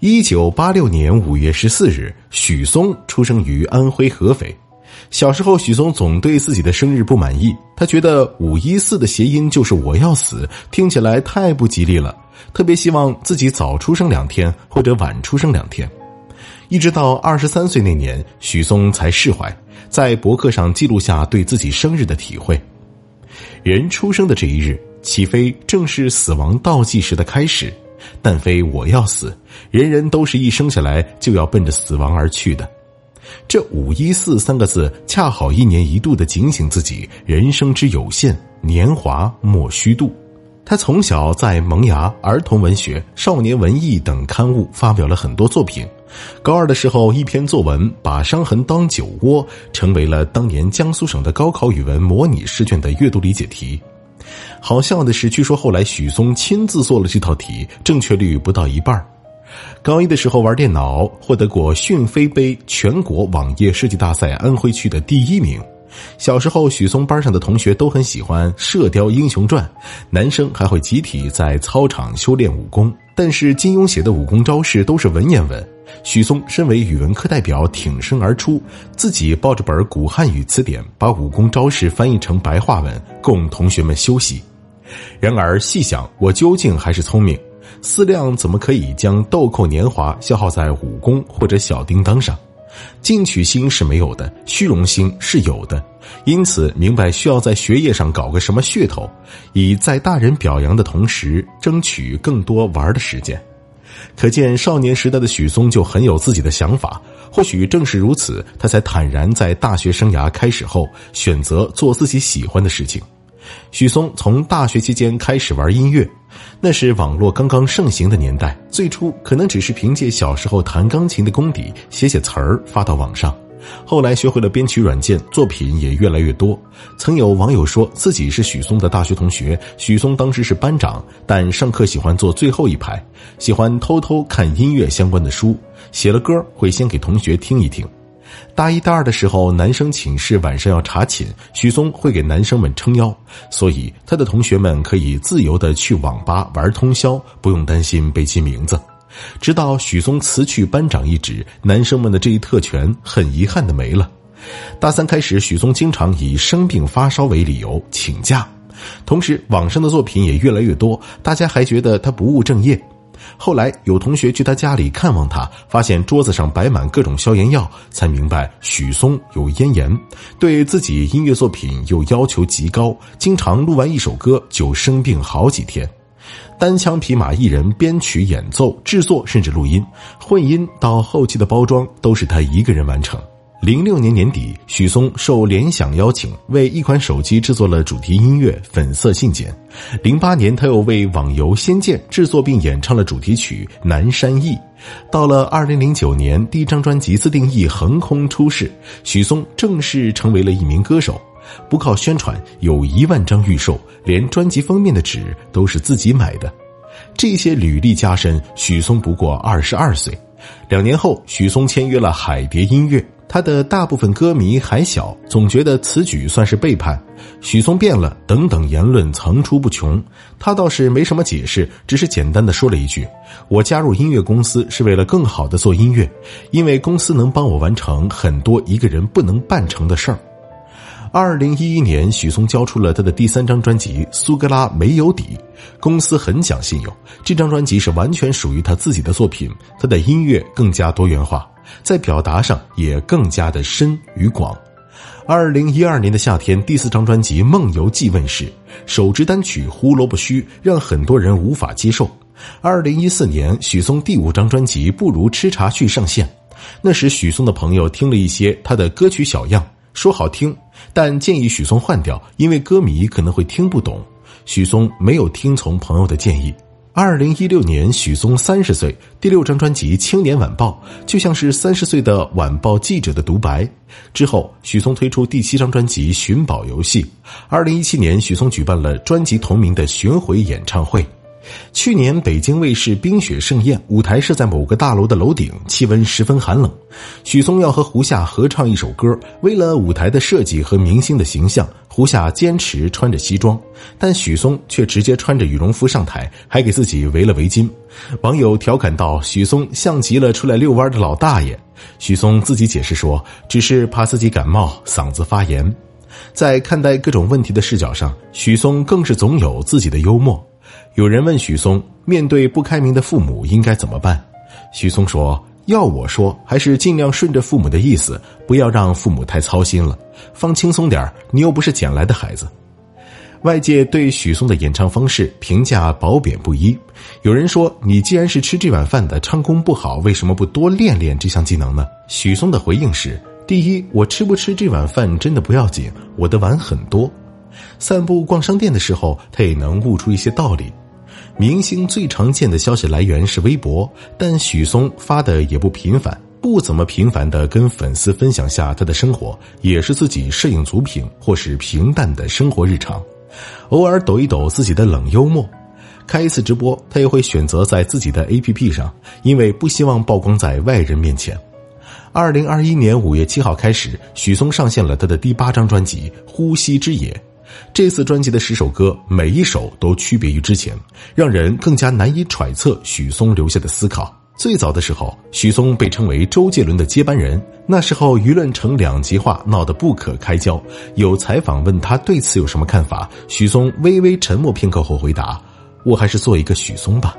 一九八六年五月十四日，许嵩出生于安徽合肥。小时候，许嵩总对自己的生日不满意，他觉得“五一四”的谐音就是“我要死”，听起来太不吉利了。特别希望自己早出生两天或者晚出生两天。一直到二十三岁那年，许嵩才释怀，在博客上记录下对自己生日的体会。人出生的这一日，岂非正是死亡倒计时的开始？但非我要死，人人都是一生下来就要奔着死亡而去的。这“五一四”三个字，恰好一年一度的警醒自己人生之有限，年华莫虚度。他从小在《萌芽》《儿童文学》《少年文艺》等刊物发表了很多作品。高二的时候，一篇作文把“伤痕当酒窝”成为了当年江苏省的高考语文模拟试卷的阅读理解题。好笑的是，据说后来许嵩亲自做了这套题，正确率不到一半。高一的时候玩电脑，获得过讯飞杯全国网页设计大赛安徽区的第一名。小时候，许嵩班上的同学都很喜欢《射雕英雄传》，男生还会集体在操场修炼武功。但是金庸写的武功招式都是文言文，许嵩身为语文课代表挺身而出，自己抱着本古汉语词典，把武功招式翻译成白话文，供同学们修习。然而细想，我究竟还是聪明，思量怎么可以将豆蔻年华消耗在武功或者小叮当上？进取心是没有的，虚荣心是有的，因此明白需要在学业上搞个什么噱头，以在大人表扬的同时，争取更多玩的时间。可见少年时代的许嵩就很有自己的想法，或许正是如此，他才坦然在大学生涯开始后选择做自己喜欢的事情。许嵩从大学期间开始玩音乐，那是网络刚刚盛行的年代。最初可能只是凭借小时候弹钢琴的功底写写词儿发到网上，后来学会了编曲软件，作品也越来越多。曾有网友说自己是许嵩的大学同学，许嵩当时是班长，但上课喜欢坐最后一排，喜欢偷偷看音乐相关的书，写了歌会先给同学听一听。大一、大二的时候，男生寝室晚上要查寝，许嵩会给男生们撑腰，所以他的同学们可以自由的去网吧玩通宵，不用担心被记名字。直到许嵩辞去班长一职，男生们的这一特权很遗憾的没了。大三开始，许嵩经常以生病发烧为理由请假，同时网上的作品也越来越多，大家还觉得他不务正业。后来有同学去他家里看望他，发现桌子上摆满各种消炎药，才明白许嵩有咽炎，对自己音乐作品又要求极高，经常录完一首歌就生病好几天，单枪匹马一人编曲、演奏、制作，甚至录音、混音到后期的包装，都是他一个人完成。零六年年底，许嵩受联想邀请，为一款手机制作了主题音乐《粉色信件》。零八年，他又为网游《仙剑》制作并演唱了主题曲《南山忆》。到了二零零九年，第一张专辑《自定义》横空出世，许嵩正式成为了一名歌手。不靠宣传，有一万张预售，连专辑封面的纸都是自己买的。这些履历加深，许嵩不过二十二岁。两年后，许嵩签约了海蝶音乐。他的大部分歌迷还小，总觉得此举算是背叛。许嵩变了，等等言论层出不穷。他倒是没什么解释，只是简单的说了一句：“我加入音乐公司是为了更好的做音乐，因为公司能帮我完成很多一个人不能办成的事儿。”二零一一年，许嵩交出了他的第三张专辑《苏格拉没有底》，公司很讲信用。这张专辑是完全属于他自己的作品，他的音乐更加多元化。在表达上也更加的深与广。二零一二年的夏天，第四张专辑《梦游记》问世，首支单曲《胡萝卜须》让很多人无法接受。二零一四年，许嵩第五张专辑《不如吃茶去》上线，那时许嵩的朋友听了一些他的歌曲小样，说好听，但建议许嵩换掉，因为歌迷可能会听不懂。许嵩没有听从朋友的建议。二零一六年，许嵩三十岁，第六张专辑《青年晚报》就像是三十岁的晚报记者的独白。之后，许嵩推出第七张专辑《寻宝游戏》。二零一七年，许嵩举办了专辑同名的巡回演唱会。去年北京卫视《冰雪盛宴》舞台设在某个大楼的楼顶，气温十分寒冷。许嵩要和胡夏合唱一首歌，为了舞台的设计和明星的形象，胡夏坚持穿着西装，但许嵩却直接穿着羽绒服上台，还给自己围了围巾。网友调侃道：“许嵩像极了出来遛弯的老大爷。”许嵩自己解释说：“只是怕自己感冒，嗓子发炎。”在看待各种问题的视角上，许嵩更是总有自己的幽默。有人问许嵩，面对不开明的父母应该怎么办？许嵩说：“要我说，还是尽量顺着父母的意思，不要让父母太操心了，放轻松点你又不是捡来的孩子。”外界对许嵩的演唱方式评价褒贬不一。有人说：“你既然是吃这碗饭的，唱功不好，为什么不多练练这项技能呢？”许嵩的回应是。第一，我吃不吃这碗饭真的不要紧，我的碗很多。散步逛商店的时候，他也能悟出一些道理。明星最常见的消息来源是微博，但许嵩发的也不频繁，不怎么频繁的跟粉丝分享下他的生活，也是自己摄影组品或是平淡的生活日常。偶尔抖一抖自己的冷幽默，开一次直播，他也会选择在自己的 APP 上，因为不希望曝光在外人面前。二零二一年五月七号开始，许嵩上线了他的第八张专辑《呼吸之野》。这次专辑的十首歌，每一首都区别于之前，让人更加难以揣测许嵩留下的思考。最早的时候，许嵩被称为周杰伦的接班人，那时候舆论成两极化，闹得不可开交。有采访问他对此有什么看法，许嵩微微沉默片刻后回答：“我还是做一个许嵩吧。”